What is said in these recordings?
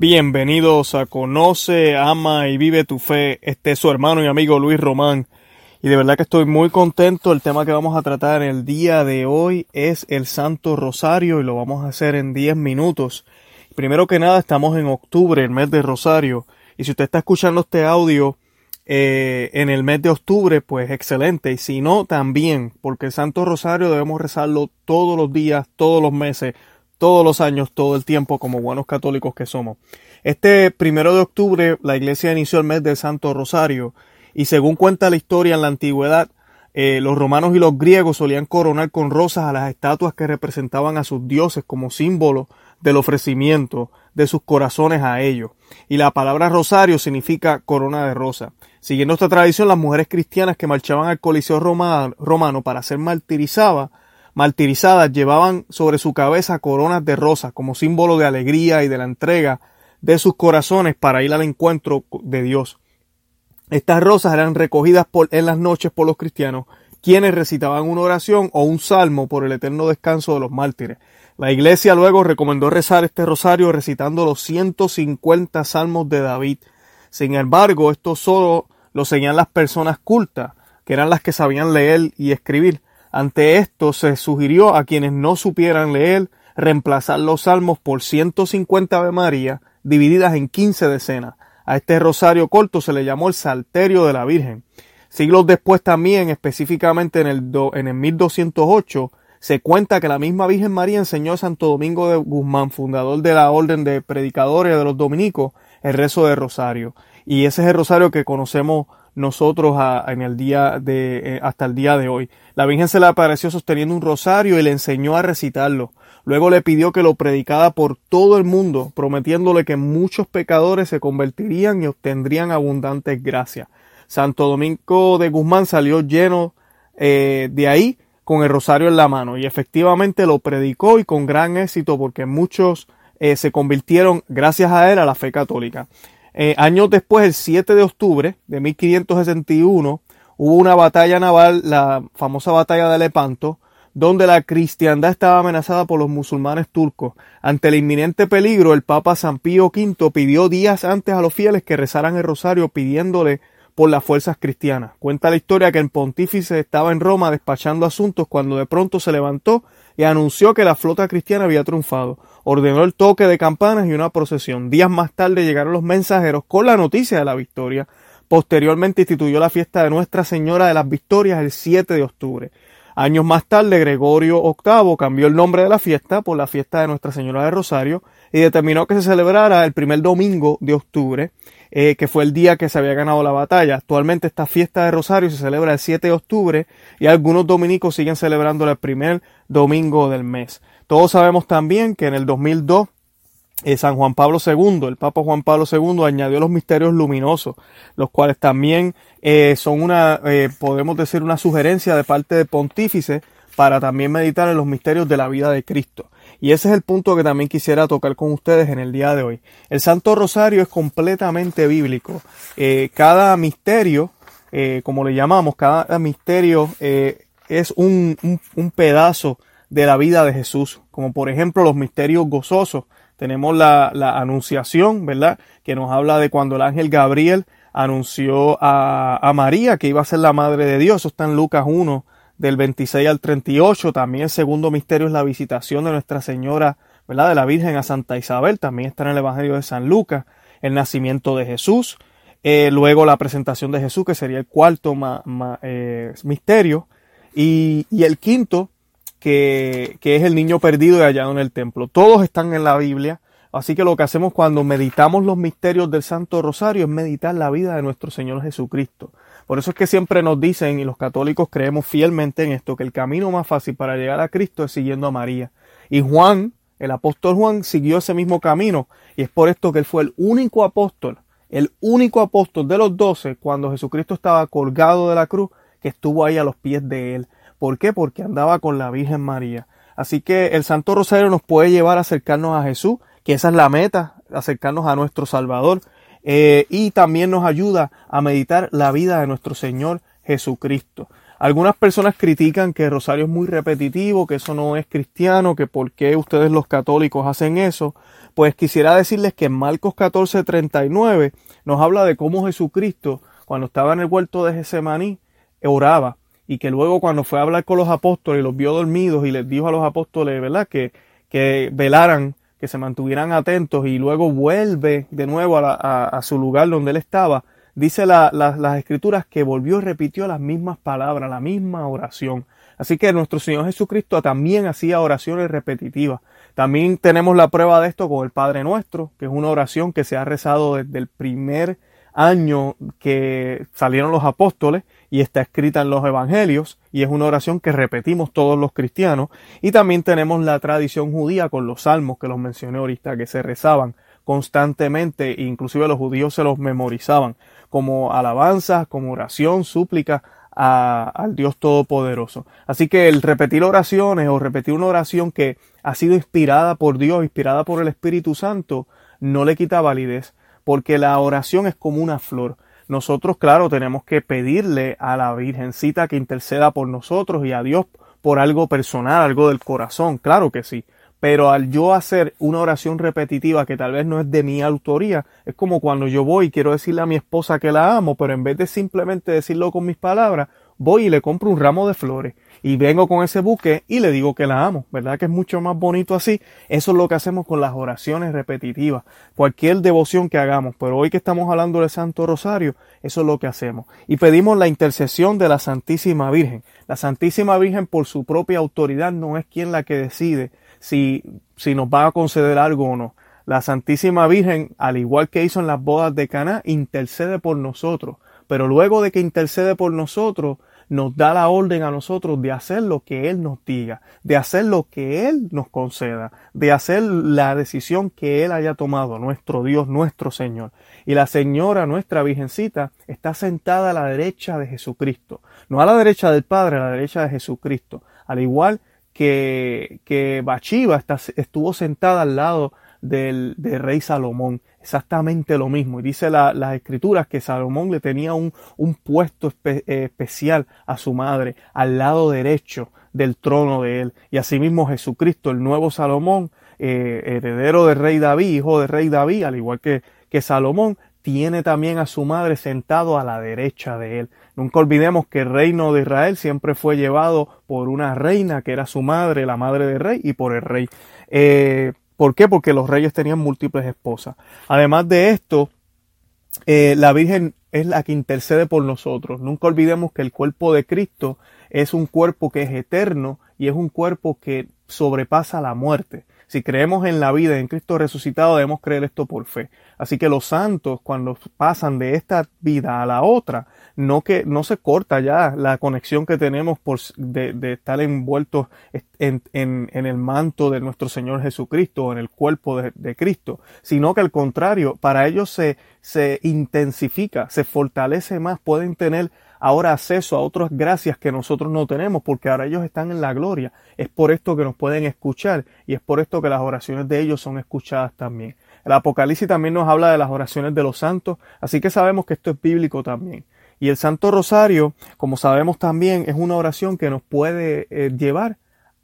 Bienvenidos a Conoce, Ama y Vive tu Fe. Este es su hermano y amigo Luis Román. Y de verdad que estoy muy contento. El tema que vamos a tratar el día de hoy es el Santo Rosario y lo vamos a hacer en 10 minutos. Primero que nada, estamos en octubre, el mes de Rosario. Y si usted está escuchando este audio eh, en el mes de octubre, pues excelente. Y si no, también, porque el Santo Rosario debemos rezarlo todos los días, todos los meses, todos los años, todo el tiempo, como buenos católicos que somos. Este primero de octubre, la iglesia inició el mes del Santo Rosario, y según cuenta la historia en la antigüedad, eh, los romanos y los griegos solían coronar con rosas a las estatuas que representaban a sus dioses como símbolo del ofrecimiento de sus corazones a ellos. Y la palabra rosario significa corona de rosa. Siguiendo esta tradición, las mujeres cristianas que marchaban al Coliseo romano para ser martirizadas martirizadas llevaban sobre su cabeza coronas de rosas como símbolo de alegría y de la entrega de sus corazones para ir al encuentro de Dios. Estas rosas eran recogidas en las noches por los cristianos, quienes recitaban una oración o un salmo por el eterno descanso de los mártires. La iglesia luego recomendó rezar este rosario recitando los 150 salmos de David. Sin embargo, esto solo lo seguían las personas cultas, que eran las que sabían leer y escribir. Ante esto se sugirió a quienes no supieran leer reemplazar los salmos por 150 Ave María divididas en 15 decenas. A este rosario corto se le llamó el Salterio de la Virgen. Siglos después también, específicamente en el, en el 1208, se cuenta que la misma Virgen María enseñó a Santo Domingo de Guzmán, fundador de la Orden de Predicadores de los Dominicos, el rezo de rosario. Y ese es el rosario que conocemos nosotros en el día de, eh, hasta el día de hoy. La Virgen se le apareció sosteniendo un rosario y le enseñó a recitarlo. Luego le pidió que lo predicara por todo el mundo, prometiéndole que muchos pecadores se convertirían y obtendrían abundantes gracias. Santo Domingo de Guzmán salió lleno eh, de ahí con el rosario en la mano y efectivamente lo predicó y con gran éxito porque muchos eh, se convirtieron gracias a él a la fe católica. Eh, años después, el 7 de octubre de 1561, hubo una batalla naval, la famosa batalla de Lepanto, donde la cristiandad estaba amenazada por los musulmanes turcos. Ante el inminente peligro, el Papa San Pío V pidió días antes a los fieles que rezaran el rosario pidiéndole por las fuerzas cristianas. Cuenta la historia que el pontífice estaba en Roma despachando asuntos cuando de pronto se levantó y anunció que la flota cristiana había triunfado ordenó el toque de campanas y una procesión. Días más tarde llegaron los mensajeros con la noticia de la victoria. Posteriormente instituyó la fiesta de Nuestra Señora de las Victorias el 7 de octubre. Años más tarde, Gregorio VIII cambió el nombre de la fiesta por la fiesta de Nuestra Señora de Rosario y determinó que se celebrara el primer domingo de octubre, eh, que fue el día que se había ganado la batalla. Actualmente esta fiesta de Rosario se celebra el 7 de octubre y algunos dominicos siguen celebrando el primer domingo del mes. Todos sabemos también que en el 2002 eh, San Juan Pablo II, el Papa Juan Pablo II, añadió los misterios luminosos, los cuales también eh, son una, eh, podemos decir, una sugerencia de parte del pontífice para también meditar en los misterios de la vida de Cristo. Y ese es el punto que también quisiera tocar con ustedes en el día de hoy. El Santo Rosario es completamente bíblico. cada misterio, como le llamamos, cada misterio es un, un pedazo de la vida de Jesús, como por ejemplo los misterios gozosos. Tenemos la, la anunciación, ¿verdad? Que nos habla de cuando el ángel Gabriel anunció a, a, María que iba a ser la madre de Dios. Eso está en Lucas 1, del 26 al 38. También el segundo misterio es la visitación de Nuestra Señora, ¿verdad? De la Virgen a Santa Isabel. También está en el Evangelio de San Lucas. El nacimiento de Jesús. Eh, luego la presentación de Jesús, que sería el cuarto eh, misterio. Y, y el quinto que, es el niño perdido y hallado en el templo. Todos están en la Biblia. Así que lo que hacemos cuando meditamos los misterios del Santo Rosario es meditar la vida de nuestro Señor Jesucristo. Por eso es que siempre nos dicen, y los católicos creemos fielmente en esto, que el camino más fácil para llegar a Cristo es siguiendo a María. Y Juan, el apóstol Juan, siguió ese mismo camino. Y es por esto que él fue el único apóstol, el único apóstol de los doce, cuando Jesucristo estaba colgado de la cruz, que estuvo ahí a los pies de él. ¿Por qué? Porque andaba con la Virgen María. Así que el Santo Rosario nos puede llevar a acercarnos a Jesús, que esa es la meta, acercarnos a nuestro Salvador. Eh, y también nos ayuda a meditar la vida de nuestro Señor Jesucristo. Algunas personas critican que el rosario es muy repetitivo, que eso no es cristiano, que por qué ustedes los católicos hacen eso. Pues quisiera decirles que en Marcos 14:39 nos habla de cómo Jesucristo, cuando estaba en el huerto de Getsemaní, oraba y que luego cuando fue a hablar con los apóstoles los vio dormidos y les dijo a los apóstoles, ¿verdad? Que, que velaran, que se mantuvieran atentos y luego vuelve de nuevo a, su lugar donde él estaba dice las escrituras que volvió y repitió las mismas palabras, la misma oración. Así que nuestro Señor Jesucristo también hacía oraciones repetitivas. También tenemos la prueba de esto con el Padre Nuestro, que es una oración que se ha rezado desde el primer año que salieron los apóstoles y está escrita en los evangelios y es una oración que repetimos todos los cristianos y también tenemos la tradición judía con los salmos que los mencioné ahorita que se rezaban constantemente e inclusive los judíos se los memorizaban como alabanza, como oración, súplica al Dios Todopoderoso. Así que el repetir oraciones o repetir una oración que ha sido inspirada por Dios, inspirada por el Espíritu Santo, no le quita validez, porque la oración es como una flor. Nosotros, claro, tenemos que pedirle a la Virgencita que interceda por nosotros y a Dios por algo personal, algo del corazón, claro que sí. Pero al yo hacer una oración repetitiva que tal vez no es de mi autoría, es como cuando yo voy y quiero decirle a mi esposa que la amo, pero en vez de simplemente decirlo con mis palabras, voy y le compro un ramo de flores y vengo con ese buque y le digo que la amo, ¿verdad? Que es mucho más bonito así. Eso es lo que hacemos con las oraciones repetitivas, cualquier devoción que hagamos, pero hoy que estamos hablando del Santo Rosario, eso es lo que hacemos. Y pedimos la intercesión de la Santísima Virgen. La Santísima Virgen por su propia autoridad no es quien la que decide si, si nos va a conceder algo o no. La Santísima Virgen, al igual que hizo en las bodas de Caná, intercede por nosotros. Pero luego de que intercede por nosotros, nos da la orden a nosotros de hacer lo que Él nos diga, de hacer lo que Él nos conceda, de hacer la decisión que Él haya tomado, nuestro Dios, nuestro Señor. Y la Señora, nuestra Virgencita, está sentada a la derecha de Jesucristo, no a la derecha del Padre, a la derecha de Jesucristo, al igual que, que Bachiva estuvo sentada al lado del, rey Salomón. Exactamente lo mismo. Y dice la, las escrituras que Salomón le tenía un, un puesto eh, especial a su madre, al lado derecho del trono de él. Y asimismo Jesucristo, el nuevo Salomón, eh, heredero del rey David, hijo del rey David, al igual que, que Salomón, tiene también a su madre sentado a la derecha de él. Nunca olvidemos que el reino de Israel siempre fue llevado por una reina que era su madre, la madre del rey, y por el rey. Eh, ¿Por qué? Porque los reyes tenían múltiples esposas. Además de esto, eh, la Virgen es la que intercede por nosotros. Nunca olvidemos que el cuerpo de Cristo es un cuerpo que es eterno y es un cuerpo que sobrepasa la muerte. Si creemos en la vida en Cristo resucitado, debemos creer esto por fe. Así que los santos, cuando pasan de esta vida a la otra, no que no se corta ya la conexión que tenemos por, de, estar envueltos en, en, en, el manto de nuestro Señor Jesucristo o en el cuerpo de, de, Cristo, sino que al contrario, para ellos se, se intensifica, se fortalece más, pueden tener ahora acceso a otras gracias que nosotros no tenemos, porque ahora ellos están en la gloria. Es por esto que nos pueden escuchar y es por esto que las oraciones de ellos son escuchadas también. El Apocalipsis también nos habla de las oraciones de los santos, así que sabemos que esto es bíblico también. Y el Santo Rosario, como sabemos también, es una oración que nos puede eh, llevar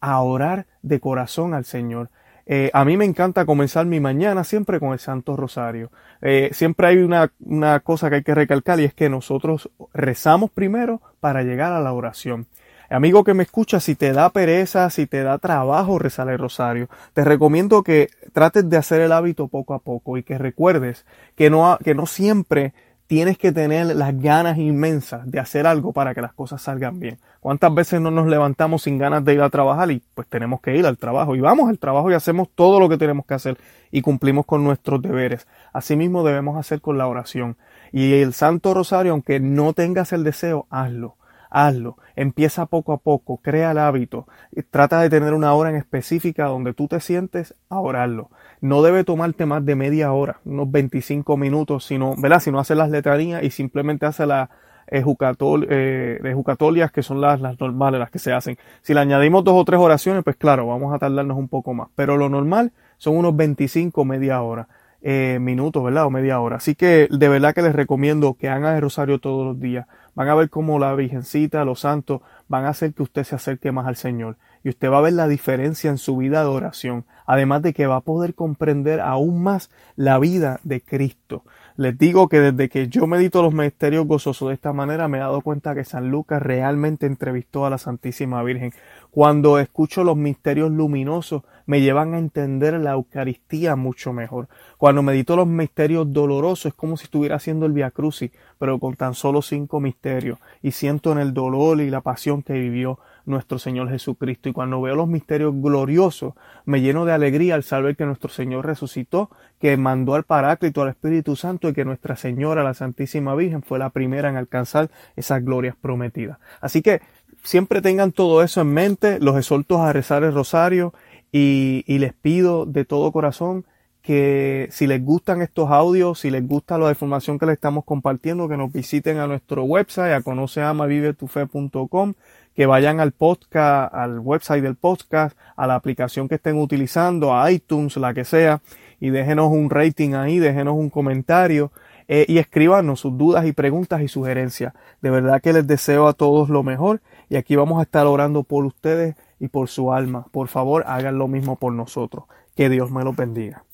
a orar de corazón al Señor. Eh, a mí me encanta comenzar mi mañana siempre con el Santo Rosario. Eh, siempre hay una, una cosa que hay que recalcar y es que nosotros rezamos primero para llegar a la oración. Amigo que me escucha, si te da pereza, si te da trabajo rezar el rosario, te recomiendo que trates de hacer el hábito poco a poco y que recuerdes que no, que no siempre tienes que tener las ganas inmensas de hacer algo para que las cosas salgan bien. ¿Cuántas veces no nos levantamos sin ganas de ir a trabajar y pues tenemos que ir al trabajo y vamos al trabajo y hacemos todo lo que tenemos que hacer y cumplimos con nuestros deberes? Asimismo debemos hacer con la oración. Y el Santo Rosario, aunque no tengas el deseo, hazlo hazlo, empieza poco a poco, crea el hábito, trata de tener una hora en específica donde tú te sientes a orarlo. No debe tomarte más de media hora, unos 25 minutos, sino, ¿verdad? Si no haces las letanías y simplemente haces las ejucatolias, que son las, las normales, las que se hacen. Si le añadimos dos o tres oraciones, pues claro, vamos a tardarnos un poco más. Pero lo normal son unos 25, media hora. Eh, minutos, ¿verdad? O media hora. Así que de verdad que les recomiendo que hagan el rosario todos los días. Van a ver cómo la Virgencita, los santos, van a hacer que usted se acerque más al Señor. Y usted va a ver la diferencia en su vida de oración. Además de que va a poder comprender aún más la vida de Cristo. Les digo que desde que yo medito los misterios gozosos de esta manera me he dado cuenta que San Lucas realmente entrevistó a la Santísima Virgen. Cuando escucho los misterios luminosos me llevan a entender la Eucaristía mucho mejor. Cuando medito los misterios dolorosos es como si estuviera haciendo el Via Crucis, pero con tan solo cinco misterios y siento en el dolor y la pasión que vivió nuestro Señor Jesucristo. Y cuando veo los misterios gloriosos, me lleno de alegría al saber que nuestro Señor resucitó, que mandó al Paráclito, al Espíritu Santo y que Nuestra Señora, la Santísima Virgen, fue la primera en alcanzar esas glorias prometidas. Así que siempre tengan todo eso en mente, los exhorto a rezar el rosario y, y les pido de todo corazón que si les gustan estos audios, si les gusta la información que les estamos compartiendo, que nos visiten a nuestro website, a conoceamavivetufe.com, que vayan al podcast, al website del podcast, a la aplicación que estén utilizando, a iTunes, la que sea, y déjenos un rating ahí, déjenos un comentario eh, y escríbanos sus dudas y preguntas y sugerencias. De verdad que les deseo a todos lo mejor y aquí vamos a estar orando por ustedes y por su alma. Por favor, hagan lo mismo por nosotros. Que Dios me lo bendiga.